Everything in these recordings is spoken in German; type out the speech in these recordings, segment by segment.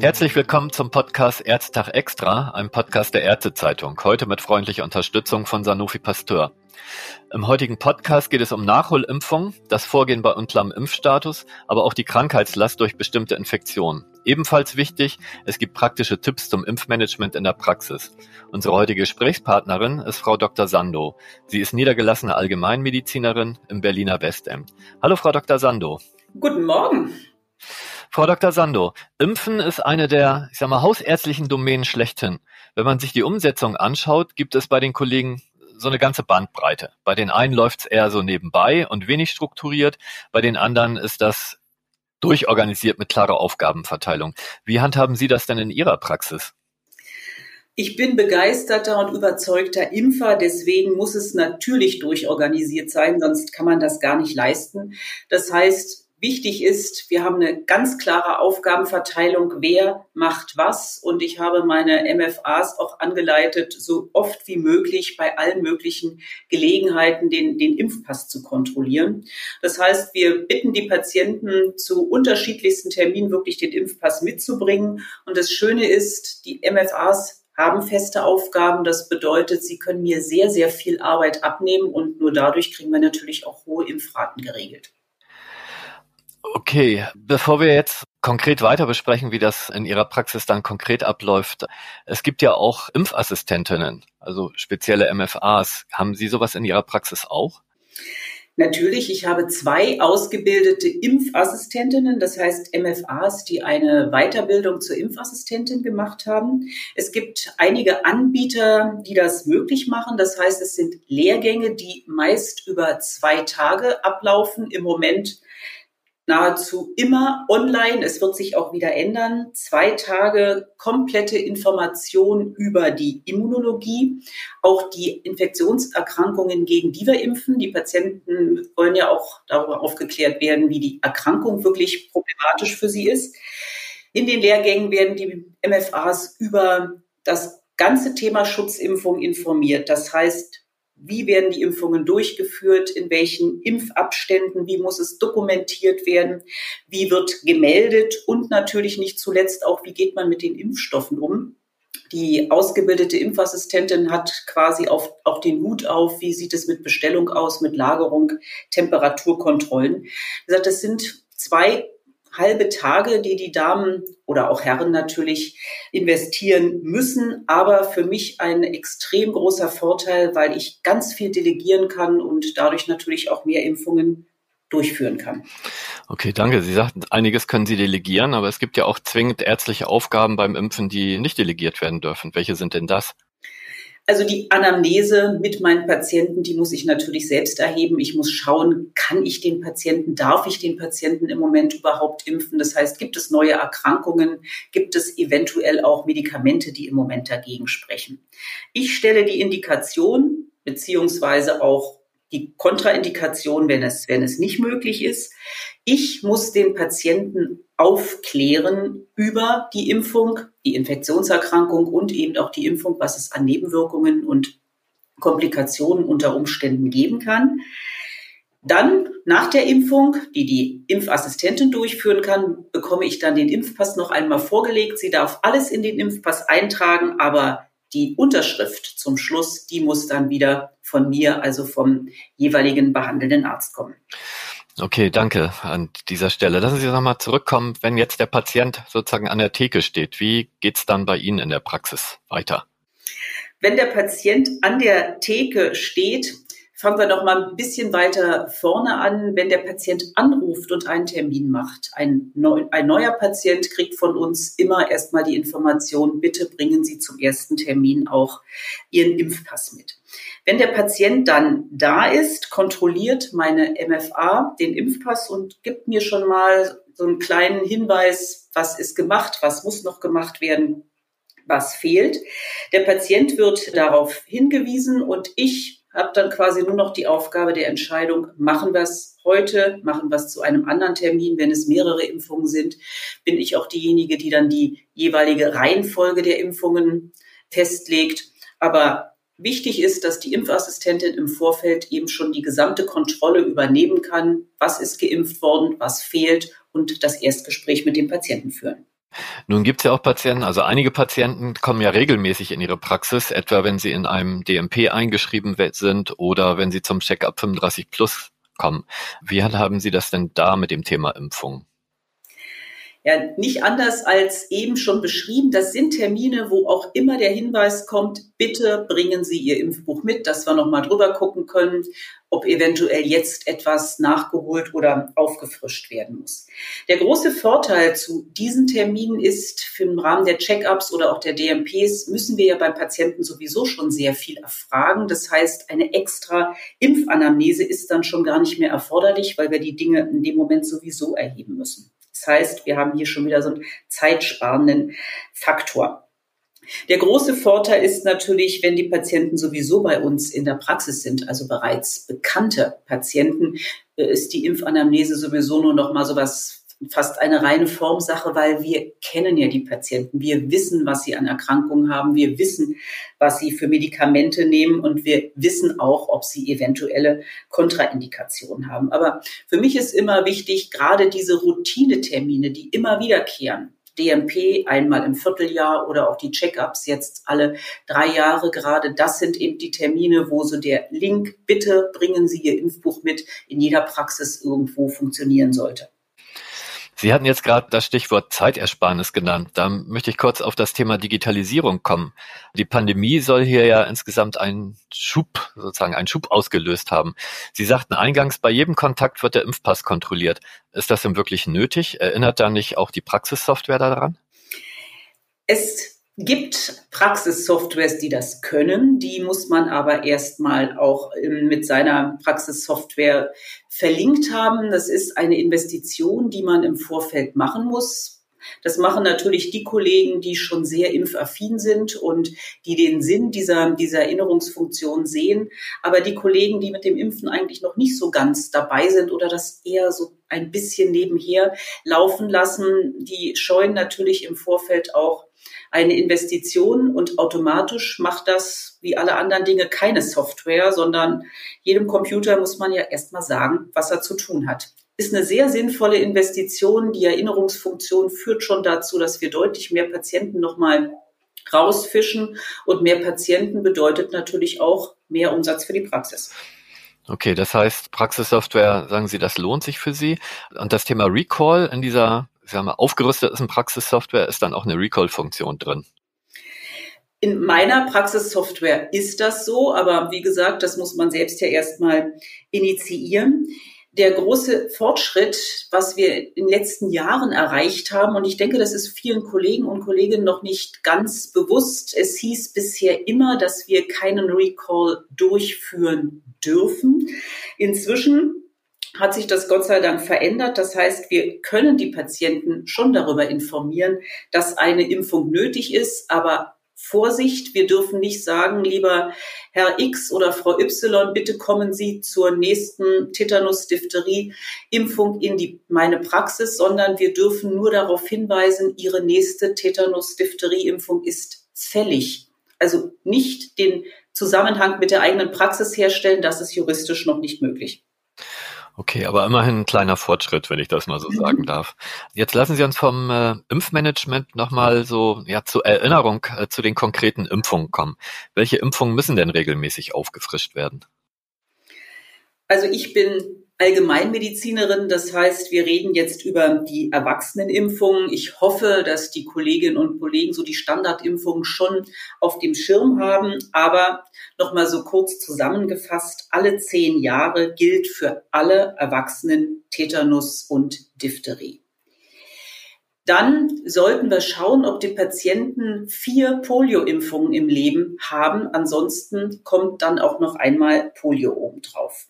Herzlich willkommen zum Podcast Ärztag Extra, einem Podcast der Ärztezeitung. Heute mit freundlicher Unterstützung von Sanofi Pasteur. Im heutigen Podcast geht es um Nachholimpfung, das Vorgehen bei unklarem Impfstatus, aber auch die Krankheitslast durch bestimmte Infektionen. Ebenfalls wichtig, es gibt praktische Tipps zum Impfmanagement in der Praxis. Unsere heutige Gesprächspartnerin ist Frau Dr. Sando. Sie ist niedergelassene Allgemeinmedizinerin im Berliner Westend. Hallo Frau Dr. Sando. Guten Morgen. Frau Dr. Sando, Impfen ist eine der, ich sag mal, hausärztlichen Domänen schlechthin. Wenn man sich die Umsetzung anschaut, gibt es bei den Kollegen so eine ganze Bandbreite. Bei den einen läuft es eher so nebenbei und wenig strukturiert, bei den anderen ist das durchorganisiert mit klarer Aufgabenverteilung. Wie handhaben Sie das denn in Ihrer Praxis? Ich bin begeisterter und überzeugter Impfer, deswegen muss es natürlich durchorganisiert sein, sonst kann man das gar nicht leisten. Das heißt, Wichtig ist, wir haben eine ganz klare Aufgabenverteilung, wer macht was. Und ich habe meine MFAs auch angeleitet, so oft wie möglich bei allen möglichen Gelegenheiten den, den Impfpass zu kontrollieren. Das heißt, wir bitten die Patienten zu unterschiedlichsten Terminen wirklich den Impfpass mitzubringen. Und das Schöne ist, die MFAs haben feste Aufgaben. Das bedeutet, sie können mir sehr, sehr viel Arbeit abnehmen und nur dadurch kriegen wir natürlich auch hohe Impfraten geregelt. Okay, bevor wir jetzt konkret weiter besprechen, wie das in Ihrer Praxis dann konkret abläuft. Es gibt ja auch Impfassistentinnen, also spezielle MFAs. Haben Sie sowas in Ihrer Praxis auch? Natürlich, ich habe zwei ausgebildete Impfassistentinnen, das heißt MFAs, die eine Weiterbildung zur Impfassistentin gemacht haben. Es gibt einige Anbieter, die das möglich machen. Das heißt, es sind Lehrgänge, die meist über zwei Tage ablaufen. Im Moment nahezu immer online. Es wird sich auch wieder ändern. Zwei Tage komplette Information über die Immunologie, auch die Infektionserkrankungen, gegen die wir impfen. Die Patienten wollen ja auch darüber aufgeklärt werden, wie die Erkrankung wirklich problematisch für sie ist. In den Lehrgängen werden die MFAs über das ganze Thema Schutzimpfung informiert. Das heißt, wie werden die Impfungen durchgeführt, in welchen Impfabständen, wie muss es dokumentiert werden, wie wird gemeldet? Und natürlich nicht zuletzt auch, wie geht man mit den Impfstoffen um. Die ausgebildete Impfassistentin hat quasi auf, auch den Hut auf, wie sieht es mit Bestellung aus, mit Lagerung, Temperaturkontrollen. Das sind zwei halbe Tage, die die Damen oder auch Herren natürlich investieren müssen. Aber für mich ein extrem großer Vorteil, weil ich ganz viel delegieren kann und dadurch natürlich auch mehr Impfungen durchführen kann. Okay, danke. Sie sagten, einiges können Sie delegieren, aber es gibt ja auch zwingend ärztliche Aufgaben beim Impfen, die nicht delegiert werden dürfen. Welche sind denn das? Also die Anamnese mit meinen Patienten, die muss ich natürlich selbst erheben. Ich muss schauen, kann ich den Patienten, darf ich den Patienten im Moment überhaupt impfen? Das heißt, gibt es neue Erkrankungen? Gibt es eventuell auch Medikamente, die im Moment dagegen sprechen? Ich stelle die Indikation beziehungsweise auch die Kontraindikation, wenn es, wenn es nicht möglich ist. Ich muss den Patienten aufklären über die Impfung, die Infektionserkrankung und eben auch die Impfung, was es an Nebenwirkungen und Komplikationen unter Umständen geben kann. Dann nach der Impfung, die die Impfassistentin durchführen kann, bekomme ich dann den Impfpass noch einmal vorgelegt. Sie darf alles in den Impfpass eintragen, aber die Unterschrift zum Schluss, die muss dann wieder von mir, also vom jeweiligen behandelnden Arzt kommen. Okay, danke an dieser Stelle. Lassen Sie nochmal zurückkommen, wenn jetzt der Patient sozusagen an der Theke steht. Wie geht's dann bei Ihnen in der Praxis weiter? Wenn der Patient an der Theke steht, fangen wir noch mal ein bisschen weiter vorne an. Wenn der Patient anruft und einen Termin macht, ein, neu, ein neuer Patient kriegt von uns immer erstmal die Information, bitte bringen Sie zum ersten Termin auch Ihren Impfpass mit. Wenn der Patient dann da ist, kontrolliert meine MFA den Impfpass und gibt mir schon mal so einen kleinen Hinweis, was ist gemacht, was muss noch gemacht werden, was fehlt. Der Patient wird darauf hingewiesen und ich habe dann quasi nur noch die Aufgabe der Entscheidung, machen wir es heute, machen wir es zu einem anderen Termin. Wenn es mehrere Impfungen sind, bin ich auch diejenige, die dann die jeweilige Reihenfolge der Impfungen festlegt. Aber Wichtig ist, dass die Impfassistentin im Vorfeld eben schon die gesamte Kontrolle übernehmen kann, was ist geimpft worden, was fehlt und das Erstgespräch mit dem Patienten führen. Nun gibt es ja auch Patienten, also einige Patienten kommen ja regelmäßig in ihre Praxis, etwa wenn sie in einem DMP eingeschrieben sind oder wenn sie zum Check-up 35 plus kommen. Wie haben Sie das denn da mit dem Thema Impfung? Ja, nicht anders als eben schon beschrieben. Das sind Termine, wo auch immer der Hinweis kommt, bitte bringen Sie Ihr Impfbuch mit, dass wir nochmal drüber gucken können, ob eventuell jetzt etwas nachgeholt oder aufgefrischt werden muss. Der große Vorteil zu diesen Terminen ist, für im Rahmen der Check-ups oder auch der DMPs müssen wir ja beim Patienten sowieso schon sehr viel erfragen. Das heißt, eine extra Impfanamnese ist dann schon gar nicht mehr erforderlich, weil wir die Dinge in dem Moment sowieso erheben müssen. Das heißt, wir haben hier schon wieder so einen zeitsparenden Faktor. Der große Vorteil ist natürlich, wenn die Patienten sowieso bei uns in der Praxis sind, also bereits bekannte Patienten, äh, ist die Impfanamnese sowieso nur noch mal so was fast eine reine Formsache, weil wir kennen ja die Patienten. Wir wissen, was sie an Erkrankungen haben. Wir wissen, was sie für Medikamente nehmen und wir wissen auch, ob sie eventuelle Kontraindikationen haben. Aber für mich ist immer wichtig, gerade diese Routinetermine, die immer wiederkehren, DMP einmal im Vierteljahr oder auch die Check-ups jetzt alle drei Jahre gerade. Das sind eben die Termine, wo so der Link, bitte bringen Sie Ihr Impfbuch mit, in jeder Praxis irgendwo funktionieren sollte. Sie hatten jetzt gerade das Stichwort Zeitersparnis genannt. Da möchte ich kurz auf das Thema Digitalisierung kommen. Die Pandemie soll hier ja insgesamt einen Schub, sozusagen einen Schub ausgelöst haben. Sie sagten eingangs, bei jedem Kontakt wird der Impfpass kontrolliert. Ist das denn wirklich nötig? Erinnert da nicht auch die Praxissoftware daran? Es gibt Praxissoftwares, die das können. Die muss man aber erstmal auch ähm, mit seiner Praxissoftware verlinkt haben. Das ist eine Investition, die man im Vorfeld machen muss. Das machen natürlich die Kollegen, die schon sehr impfaffin sind und die den Sinn dieser, dieser Erinnerungsfunktion sehen. Aber die Kollegen, die mit dem Impfen eigentlich noch nicht so ganz dabei sind oder das eher so ein bisschen nebenher laufen lassen, die scheuen natürlich im Vorfeld auch eine Investition und automatisch macht das wie alle anderen Dinge keine Software, sondern jedem Computer muss man ja erstmal sagen, was er zu tun hat. Ist eine sehr sinnvolle Investition. Die Erinnerungsfunktion führt schon dazu, dass wir deutlich mehr Patienten nochmal rausfischen und mehr Patienten bedeutet natürlich auch mehr Umsatz für die Praxis. Okay, das heißt, Praxissoftware, sagen Sie, das lohnt sich für Sie. Und das Thema Recall in dieser ich sag mal, aufgerüsteten Praxissoftware ist dann auch eine Recall-Funktion drin. In meiner Praxissoftware ist das so, aber wie gesagt, das muss man selbst ja erstmal initiieren. Der große Fortschritt, was wir in den letzten Jahren erreicht haben, und ich denke, das ist vielen Kollegen und Kolleginnen noch nicht ganz bewusst. Es hieß bisher immer, dass wir keinen Recall durchführen dürfen. Inzwischen hat sich das Gott sei Dank verändert. Das heißt, wir können die Patienten schon darüber informieren, dass eine Impfung nötig ist, aber Vorsicht, wir dürfen nicht sagen, lieber Herr X oder Frau Y, bitte kommen Sie zur nächsten Tetanus-Diphtherie-Impfung in die, meine Praxis, sondern wir dürfen nur darauf hinweisen, Ihre nächste Tetanus-Diphtherie-Impfung ist fällig. Also nicht den Zusammenhang mit der eigenen Praxis herstellen, das ist juristisch noch nicht möglich. Okay, aber immerhin ein kleiner Fortschritt, wenn ich das mal so mhm. sagen darf. Jetzt lassen Sie uns vom äh, Impfmanagement nochmal so ja, zur Erinnerung äh, zu den konkreten Impfungen kommen. Welche Impfungen müssen denn regelmäßig aufgefrischt werden? Also ich bin Allgemeinmedizinerin. Das heißt, wir reden jetzt über die Erwachsenenimpfungen. Ich hoffe, dass die Kolleginnen und Kollegen so die Standardimpfungen schon auf dem Schirm haben. Aber nochmal so kurz zusammengefasst, alle zehn Jahre gilt für alle Erwachsenen Tetanus und Diphtherie. Dann sollten wir schauen, ob die Patienten vier Polioimpfungen im Leben haben. Ansonsten kommt dann auch noch einmal Polio obendrauf.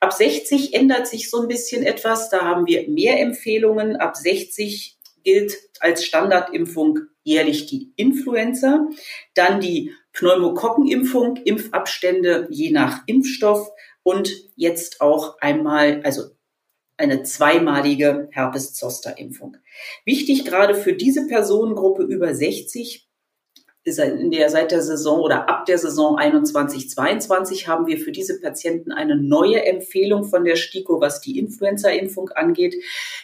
Ab 60 ändert sich so ein bisschen etwas. Da haben wir mehr Empfehlungen. Ab 60 gilt als Standardimpfung jährlich die Influenza, dann die Pneumokokkenimpfung, Impfabstände je nach Impfstoff und jetzt auch einmal, also eine zweimalige Herpes-Zoster-Impfung. Wichtig gerade für diese Personengruppe über 60 in der, seit der Saison oder ab der Saison 21, 22 haben wir für diese Patienten eine neue Empfehlung von der STIKO, was die Influenza-Impfung angeht.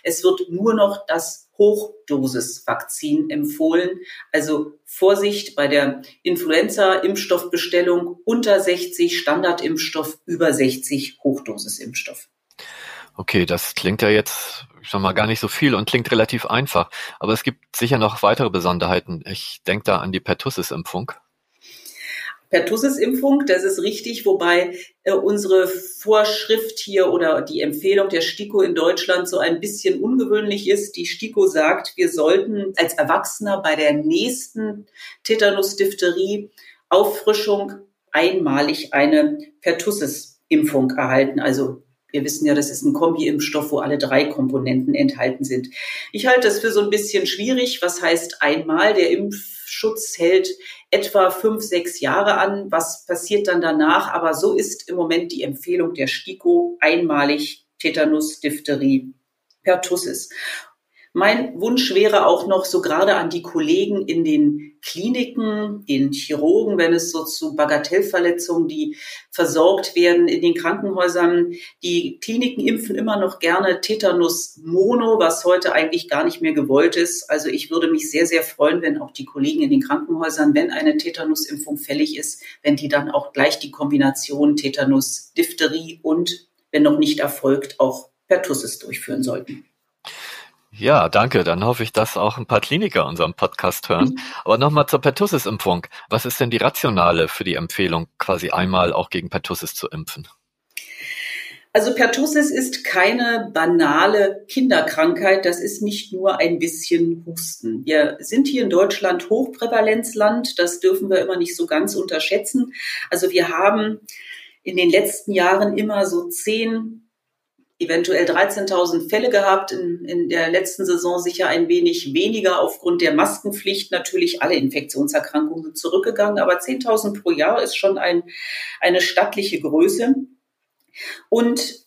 Es wird nur noch das Hochdosis-Vakzin empfohlen. Also Vorsicht bei der Influenza-Impfstoffbestellung unter 60, Standardimpfstoff über 60, Hochdosisimpfstoff. Okay, das klingt ja jetzt schon mal gar nicht so viel und klingt relativ einfach. Aber es gibt sicher noch weitere Besonderheiten. Ich denke da an die Pertussis-Impfung. Pertussis-Impfung, das ist richtig, wobei äh, unsere Vorschrift hier oder die Empfehlung der STIKO in Deutschland so ein bisschen ungewöhnlich ist. Die STIKO sagt, wir sollten als Erwachsener bei der nächsten Tetanus-Diphtherie Auffrischung einmalig eine Pertussis-Impfung erhalten, also wir wissen ja, das ist ein Kombi-Impfstoff, wo alle drei Komponenten enthalten sind. Ich halte das für so ein bisschen schwierig. Was heißt einmal? Der Impfschutz hält etwa fünf, sechs Jahre an. Was passiert dann danach? Aber so ist im Moment die Empfehlung der STIKO einmalig Tetanus, Diphtherie, Pertussis. Mein Wunsch wäre auch noch so gerade an die Kollegen in den Kliniken, den Chirurgen, wenn es so zu Bagatellverletzungen, die versorgt werden in den Krankenhäusern. Die Kliniken impfen immer noch gerne Tetanus Mono, was heute eigentlich gar nicht mehr gewollt ist. Also ich würde mich sehr, sehr freuen, wenn auch die Kollegen in den Krankenhäusern, wenn eine Tetanusimpfung fällig ist, wenn die dann auch gleich die Kombination Tetanus, Diphtherie und, wenn noch nicht erfolgt, auch Pertussis durchführen sollten. Ja, danke. Dann hoffe ich, dass auch ein paar Kliniker unseren Podcast hören. Mhm. Aber nochmal zur Pertussis-Impfung. Was ist denn die Rationale für die Empfehlung, quasi einmal auch gegen Pertussis zu impfen? Also Pertussis ist keine banale Kinderkrankheit. Das ist nicht nur ein bisschen Husten. Wir sind hier in Deutschland Hochprävalenzland. Das dürfen wir immer nicht so ganz unterschätzen. Also wir haben in den letzten Jahren immer so zehn eventuell 13.000 Fälle gehabt, in, in der letzten Saison sicher ein wenig weniger aufgrund der Maskenpflicht. Natürlich alle Infektionserkrankungen sind zurückgegangen, aber 10.000 pro Jahr ist schon ein, eine stattliche Größe. Und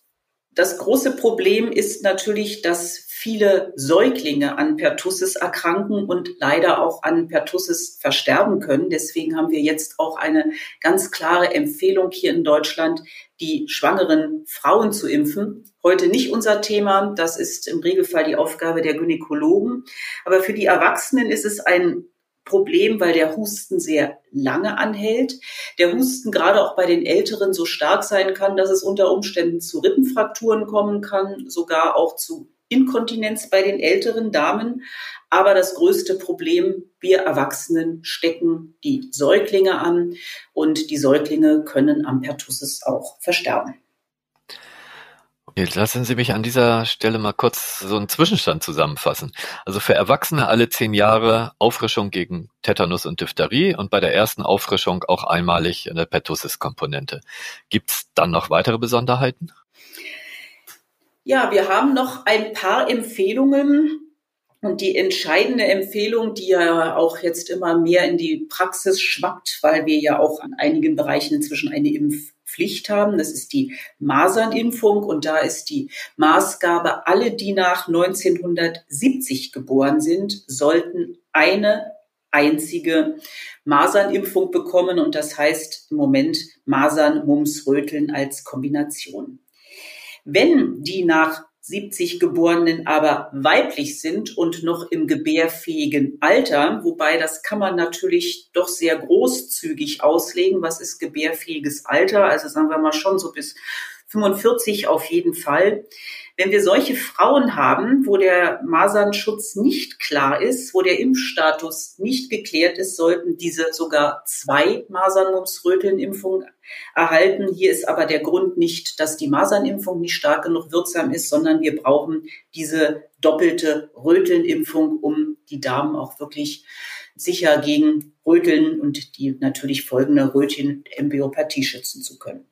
das große Problem ist natürlich, dass viele Säuglinge an Pertussis erkranken und leider auch an Pertussis versterben können. Deswegen haben wir jetzt auch eine ganz klare Empfehlung hier in Deutschland, die schwangeren Frauen zu impfen. Heute nicht unser Thema. Das ist im Regelfall die Aufgabe der Gynäkologen. Aber für die Erwachsenen ist es ein Problem, weil der Husten sehr lange anhält. Der Husten gerade auch bei den Älteren so stark sein kann, dass es unter Umständen zu Rippenfrakturen kommen kann, sogar auch zu Inkontinenz bei den älteren Damen. Aber das größte Problem, wir Erwachsenen stecken die Säuglinge an und die Säuglinge können am Pertussis auch versterben. Lassen Sie mich an dieser Stelle mal kurz so einen Zwischenstand zusammenfassen. Also für Erwachsene alle zehn Jahre Auffrischung gegen Tetanus und Diphtherie und bei der ersten Auffrischung auch einmalig eine Pertussis-Komponente. Gibt es dann noch weitere Besonderheiten? Ja, wir haben noch ein paar Empfehlungen. Und die entscheidende Empfehlung, die ja auch jetzt immer mehr in die Praxis schwappt, weil wir ja auch an einigen Bereichen inzwischen eine Impfpflicht haben, das ist die Masernimpfung. Und da ist die Maßgabe, alle, die nach 1970 geboren sind, sollten eine einzige Masernimpfung bekommen. Und das heißt im Moment Masern, Mumps, Röteln als Kombination. Wenn die nach 70 Geborenen aber weiblich sind und noch im gebärfähigen Alter, wobei das kann man natürlich doch sehr großzügig auslegen. Was ist gebärfähiges Alter? Also sagen wir mal schon so bis 45 auf jeden Fall. Wenn wir solche Frauen haben, wo der Masernschutz nicht klar ist, wo der Impfstatus nicht geklärt ist, sollten diese sogar zwei Masern-Mumps-Röteln-Impfungen erhalten. Hier ist aber der Grund nicht, dass die Masernimpfung nicht stark genug wirksam ist, sondern wir brauchen diese doppelte Rötelnimpfung, um die Damen auch wirklich sicher gegen Röteln und die natürlich folgende Röteln-Embryopathie schützen zu können.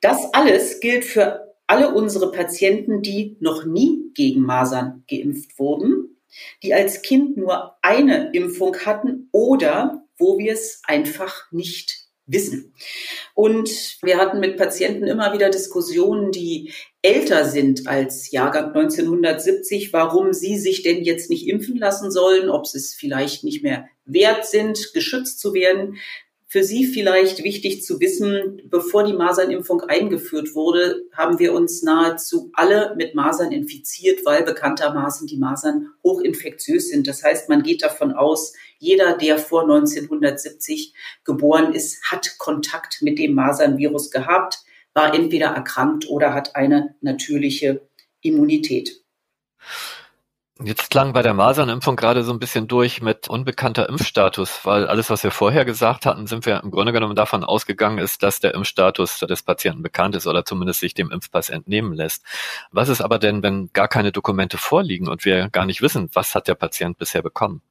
Das alles gilt für alle unsere Patienten, die noch nie gegen Masern geimpft wurden, die als Kind nur eine Impfung hatten oder wo wir es einfach nicht wissen. Und wir hatten mit Patienten immer wieder Diskussionen, die älter sind als Jahrgang 1970, warum sie sich denn jetzt nicht impfen lassen sollen, ob sie es vielleicht nicht mehr wert sind, geschützt zu werden. Für Sie vielleicht wichtig zu wissen, bevor die Masernimpfung eingeführt wurde, haben wir uns nahezu alle mit Masern infiziert, weil bekanntermaßen die Masern hochinfektiös sind. Das heißt, man geht davon aus, jeder, der vor 1970 geboren ist, hat Kontakt mit dem Masernvirus gehabt, war entweder erkrankt oder hat eine natürliche Immunität. Jetzt klang bei der Masernimpfung gerade so ein bisschen durch mit unbekannter Impfstatus, weil alles, was wir vorher gesagt hatten, sind wir im Grunde genommen davon ausgegangen ist, dass der Impfstatus des Patienten bekannt ist oder zumindest sich dem Impfpass entnehmen lässt. Was ist aber denn, wenn gar keine Dokumente vorliegen und wir gar nicht wissen, was hat der Patient bisher bekommen?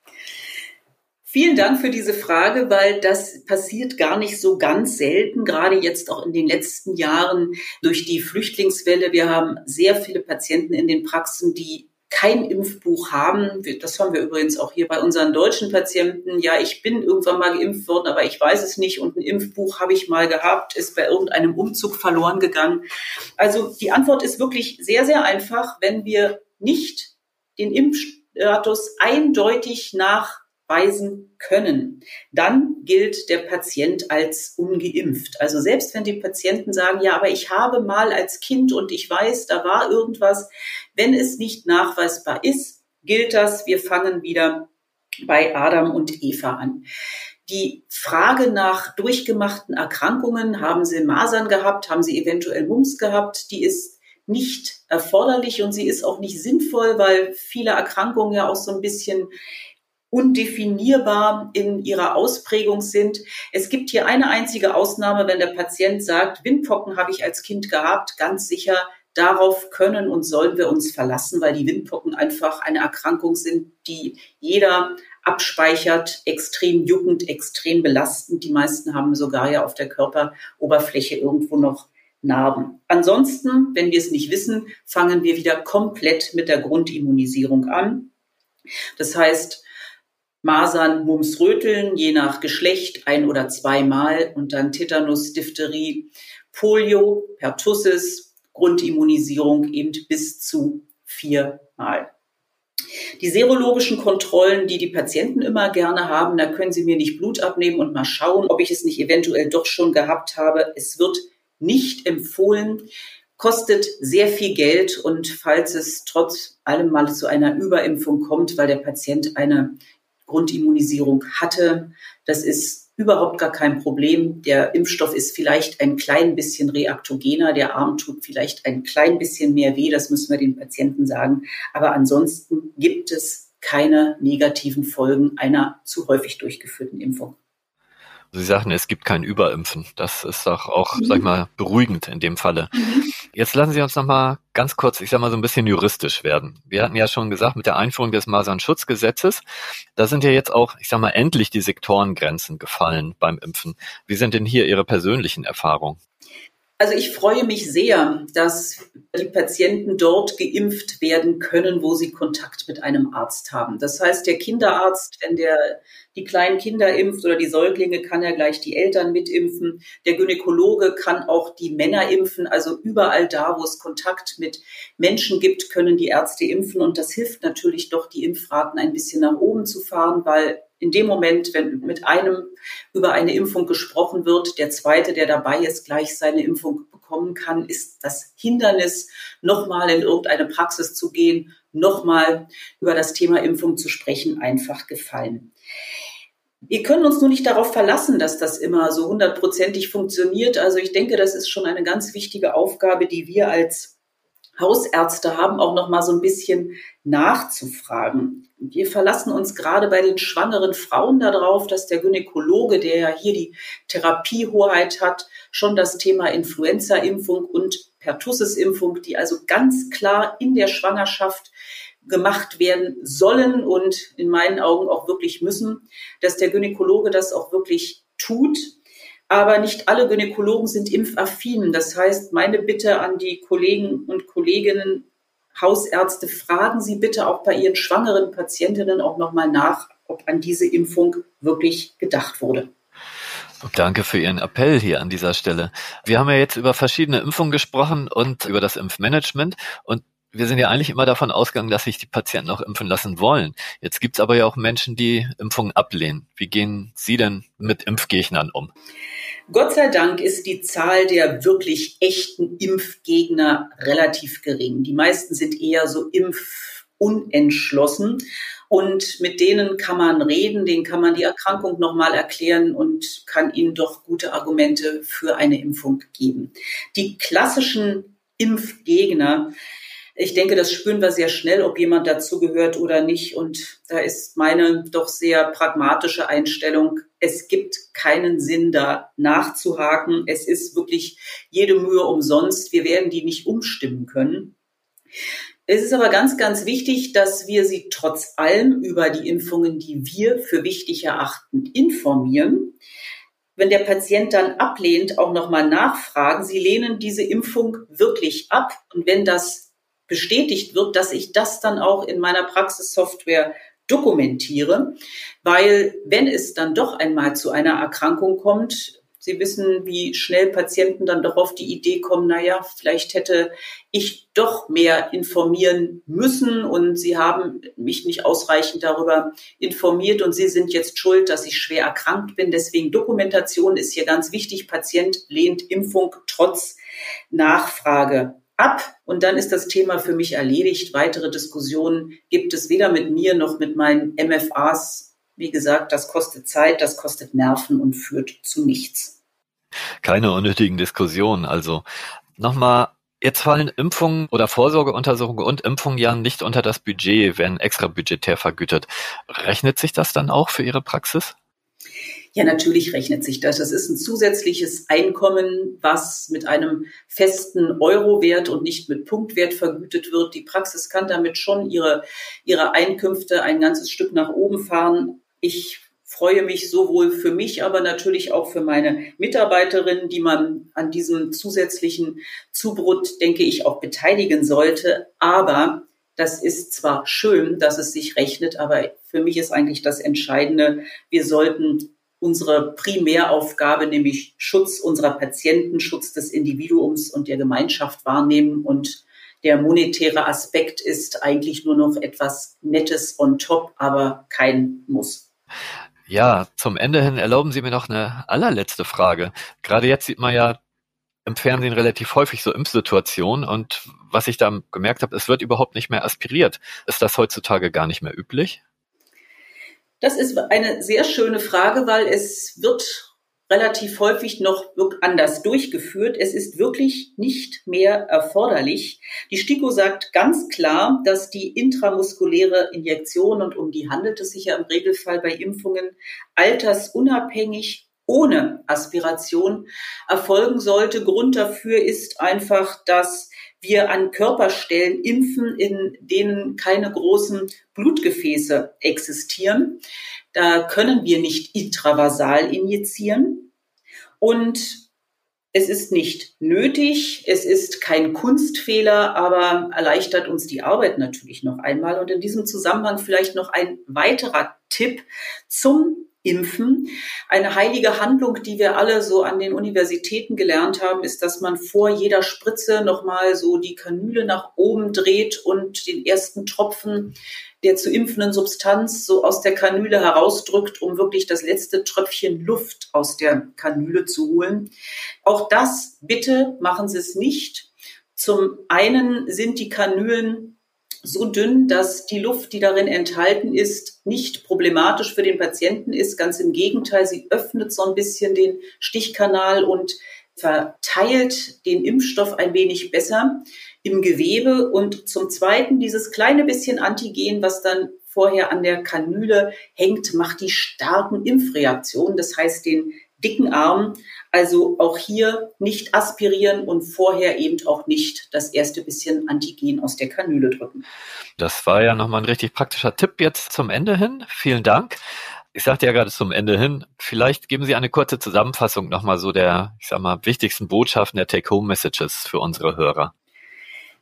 Vielen Dank für diese Frage, weil das passiert gar nicht so ganz selten, gerade jetzt auch in den letzten Jahren durch die Flüchtlingswelle. Wir haben sehr viele Patienten in den Praxen, die kein Impfbuch haben. Das haben wir übrigens auch hier bei unseren deutschen Patienten. Ja, ich bin irgendwann mal geimpft worden, aber ich weiß es nicht. Und ein Impfbuch habe ich mal gehabt, ist bei irgendeinem Umzug verloren gegangen. Also die Antwort ist wirklich sehr, sehr einfach. Wenn wir nicht den Impfstatus eindeutig nach weisen können, dann gilt der Patient als ungeimpft. Also selbst wenn die Patienten sagen, ja, aber ich habe mal als Kind und ich weiß, da war irgendwas, wenn es nicht nachweisbar ist, gilt das, wir fangen wieder bei Adam und Eva an. Die Frage nach durchgemachten Erkrankungen, haben sie Masern gehabt, haben sie eventuell Mumps gehabt, die ist nicht erforderlich und sie ist auch nicht sinnvoll, weil viele Erkrankungen ja auch so ein bisschen undefinierbar in ihrer Ausprägung sind. Es gibt hier eine einzige Ausnahme, wenn der Patient sagt, Windpocken habe ich als Kind gehabt, ganz sicher, darauf können und sollen wir uns verlassen, weil die Windpocken einfach eine Erkrankung sind, die jeder abspeichert, extrem juckend, extrem belastend. Die meisten haben sogar ja auf der Körperoberfläche irgendwo noch Narben. Ansonsten, wenn wir es nicht wissen, fangen wir wieder komplett mit der Grundimmunisierung an. Das heißt, Masern, Mumps, Röteln, je nach Geschlecht ein oder zweimal und dann Tetanus, Diphtherie, Polio, Pertussis, Grundimmunisierung eben bis zu viermal. Die serologischen Kontrollen, die die Patienten immer gerne haben, da können sie mir nicht Blut abnehmen und mal schauen, ob ich es nicht eventuell doch schon gehabt habe. Es wird nicht empfohlen, kostet sehr viel Geld und falls es trotz allem mal zu einer Überimpfung kommt, weil der Patient eine Grundimmunisierung hatte. Das ist überhaupt gar kein Problem. Der Impfstoff ist vielleicht ein klein bisschen reaktogener. Der Arm tut vielleicht ein klein bisschen mehr weh. Das müssen wir den Patienten sagen. Aber ansonsten gibt es keine negativen Folgen einer zu häufig durchgeführten Impfung. Sie sagen, es gibt kein Überimpfen. Das ist doch auch, mhm. sag ich mal, beruhigend in dem Falle. Mhm. Jetzt lassen Sie uns noch mal ganz kurz, ich sag mal so ein bisschen juristisch werden. Wir hatten ja schon gesagt, mit der Einführung des Masernschutzgesetzes, da sind ja jetzt auch, ich sag mal, endlich die Sektorengrenzen gefallen beim Impfen. Wie sind denn hier Ihre persönlichen Erfahrungen? Also ich freue mich sehr, dass die Patienten dort geimpft werden können, wo sie Kontakt mit einem Arzt haben. Das heißt, der Kinderarzt, wenn der die kleinen Kinder impft oder die Säuglinge, kann ja gleich die Eltern mitimpfen. Der Gynäkologe kann auch die Männer impfen. Also überall da, wo es Kontakt mit Menschen gibt, können die Ärzte impfen. Und das hilft natürlich doch, die Impfraten ein bisschen nach oben zu fahren, weil in dem Moment, wenn mit einem über eine Impfung gesprochen wird, der zweite, der dabei ist, gleich seine Impfung bekommen kann, ist das Hindernis, nochmal in irgendeine Praxis zu gehen, nochmal über das Thema Impfung zu sprechen, einfach gefallen. Wir können uns nur nicht darauf verlassen, dass das immer so hundertprozentig funktioniert. Also ich denke, das ist schon eine ganz wichtige Aufgabe, die wir als Hausärzte haben, auch noch mal so ein bisschen nachzufragen. Wir verlassen uns gerade bei den schwangeren Frauen darauf, dass der Gynäkologe, der ja hier die Therapiehoheit hat, schon das Thema Influenza-Impfung und Pertussis-Impfung, die also ganz klar in der Schwangerschaft gemacht werden sollen und in meinen Augen auch wirklich müssen, dass der Gynäkologe das auch wirklich tut aber nicht alle Gynäkologen sind impfaffin. Das heißt, meine Bitte an die Kollegen und Kolleginnen, Hausärzte, fragen Sie bitte auch bei Ihren schwangeren Patientinnen auch nochmal nach, ob an diese Impfung wirklich gedacht wurde. Danke für Ihren Appell hier an dieser Stelle. Wir haben ja jetzt über verschiedene Impfungen gesprochen und über das Impfmanagement und wir sind ja eigentlich immer davon ausgegangen, dass sich die Patienten auch impfen lassen wollen. Jetzt gibt es aber ja auch Menschen, die Impfungen ablehnen. Wie gehen Sie denn mit Impfgegnern um? Gott sei Dank ist die Zahl der wirklich echten Impfgegner relativ gering. Die meisten sind eher so impfunentschlossen. Und mit denen kann man reden, denen kann man die Erkrankung nochmal erklären und kann ihnen doch gute Argumente für eine Impfung geben. Die klassischen Impfgegner, ich denke, das spüren wir sehr schnell, ob jemand dazugehört oder nicht. Und da ist meine doch sehr pragmatische Einstellung. Es gibt keinen Sinn, da nachzuhaken. Es ist wirklich jede Mühe umsonst. Wir werden die nicht umstimmen können. Es ist aber ganz, ganz wichtig, dass wir sie trotz allem über die Impfungen, die wir für wichtig erachten, informieren. Wenn der Patient dann ablehnt, auch nochmal nachfragen. Sie lehnen diese Impfung wirklich ab. Und wenn das bestätigt wird, dass ich das dann auch in meiner Praxissoftware dokumentiere, weil wenn es dann doch einmal zu einer Erkrankung kommt, Sie wissen, wie schnell Patienten dann doch auf die Idee kommen, na ja, vielleicht hätte ich doch mehr informieren müssen und Sie haben mich nicht ausreichend darüber informiert und Sie sind jetzt schuld, dass ich schwer erkrankt bin. Deswegen Dokumentation ist hier ganz wichtig. Patient lehnt Impfung trotz Nachfrage ab und dann ist das Thema für mich erledigt. Weitere Diskussionen gibt es weder mit mir noch mit meinen MFAs. Wie gesagt, das kostet Zeit, das kostet Nerven und führt zu nichts. Keine unnötigen Diskussionen. Also nochmal Jetzt fallen Impfungen oder Vorsorgeuntersuchungen und Impfungen ja nicht unter das Budget, werden extra budgetär vergütet. Rechnet sich das dann auch für Ihre Praxis? Ja, natürlich rechnet sich das. Das ist ein zusätzliches Einkommen, was mit einem festen Eurowert und nicht mit Punktwert vergütet wird. Die Praxis kann damit schon ihre, ihre Einkünfte ein ganzes Stück nach oben fahren. Ich freue mich sowohl für mich, aber natürlich auch für meine Mitarbeiterinnen, die man an diesem zusätzlichen Zubrot, denke ich, auch beteiligen sollte. Aber das ist zwar schön, dass es sich rechnet, aber für mich ist eigentlich das Entscheidende, wir sollten unsere Primäraufgabe, nämlich Schutz unserer Patienten, Schutz des Individuums und der Gemeinschaft wahrnehmen. Und der monetäre Aspekt ist eigentlich nur noch etwas Nettes on top, aber kein Muss. Ja, zum Ende hin erlauben Sie mir noch eine allerletzte Frage. Gerade jetzt sieht man ja im Fernsehen relativ häufig so Impfsituationen und was ich da gemerkt habe, es wird überhaupt nicht mehr aspiriert. Ist das heutzutage gar nicht mehr üblich? Das ist eine sehr schöne Frage, weil es wird relativ häufig noch anders durchgeführt. Es ist wirklich nicht mehr erforderlich. Die STIKO sagt ganz klar, dass die intramuskuläre Injektion, und um die handelt es sich ja im Regelfall bei Impfungen, altersunabhängig ohne Aspiration erfolgen sollte. Grund dafür ist einfach, dass wir an Körperstellen impfen, in denen keine großen Blutgefäße existieren. Da können wir nicht intravasal injizieren. Und es ist nicht nötig, es ist kein Kunstfehler, aber erleichtert uns die Arbeit natürlich noch einmal. Und in diesem Zusammenhang vielleicht noch ein weiterer Tipp zum Impfen. Eine heilige Handlung, die wir alle so an den Universitäten gelernt haben, ist, dass man vor jeder Spritze nochmal so die Kanüle nach oben dreht und den ersten Tropfen der zu impfenden Substanz so aus der Kanüle herausdrückt, um wirklich das letzte Tröpfchen Luft aus der Kanüle zu holen. Auch das bitte machen Sie es nicht. Zum einen sind die Kanülen so dünn, dass die Luft, die darin enthalten ist, nicht problematisch für den Patienten ist. Ganz im Gegenteil, sie öffnet so ein bisschen den Stichkanal und verteilt den Impfstoff ein wenig besser im Gewebe. Und zum Zweiten, dieses kleine bisschen Antigen, was dann vorher an der Kanüle hängt, macht die starken Impfreaktionen. Das heißt, den dicken Arm. Also auch hier nicht aspirieren und vorher eben auch nicht das erste bisschen Antigen aus der Kanüle drücken. Das war ja nochmal ein richtig praktischer Tipp jetzt zum Ende hin. Vielen Dank. Ich sagte ja gerade zum Ende hin, vielleicht geben Sie eine kurze Zusammenfassung nochmal so der, ich sag mal, wichtigsten Botschaften der Take-Home-Messages für unsere Hörer.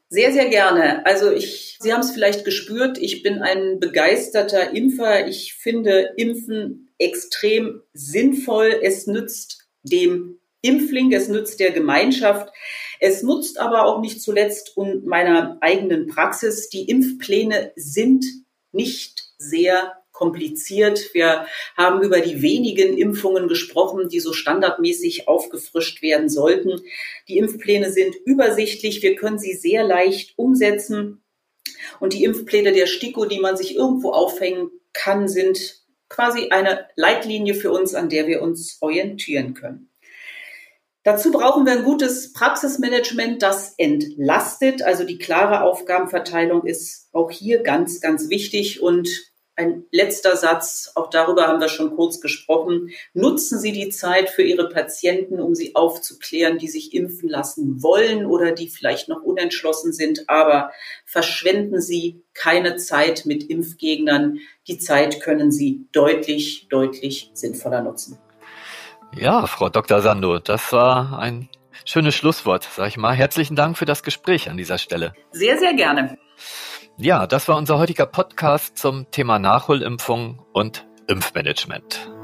Sehr, sehr gerne. Also ich, Sie haben es vielleicht gespürt, ich bin ein begeisterter Impfer. Ich finde Impfen extrem sinnvoll. Es nützt dem Impfling, es nützt der Gemeinschaft. Es nutzt aber auch nicht zuletzt und meiner eigenen Praxis. Die Impfpläne sind nicht sehr kompliziert. Wir haben über die wenigen Impfungen gesprochen, die so standardmäßig aufgefrischt werden sollten. Die Impfpläne sind übersichtlich. Wir können sie sehr leicht umsetzen. Und die Impfpläne der STIKO, die man sich irgendwo aufhängen kann, sind quasi eine Leitlinie für uns, an der wir uns orientieren können. Dazu brauchen wir ein gutes Praxismanagement, das entlastet. Also die klare Aufgabenverteilung ist auch hier ganz, ganz wichtig. Und ein letzter Satz, auch darüber haben wir schon kurz gesprochen. Nutzen Sie die Zeit für Ihre Patienten, um sie aufzuklären, die sich impfen lassen wollen oder die vielleicht noch unentschlossen sind. Aber verschwenden Sie keine Zeit mit Impfgegnern. Die Zeit können Sie deutlich, deutlich sinnvoller nutzen. Ja, Frau Dr. Sando, das war ein schönes Schlusswort, sag ich mal. Herzlichen Dank für das Gespräch an dieser Stelle. Sehr, sehr gerne. Ja, das war unser heutiger Podcast zum Thema Nachholimpfung und Impfmanagement.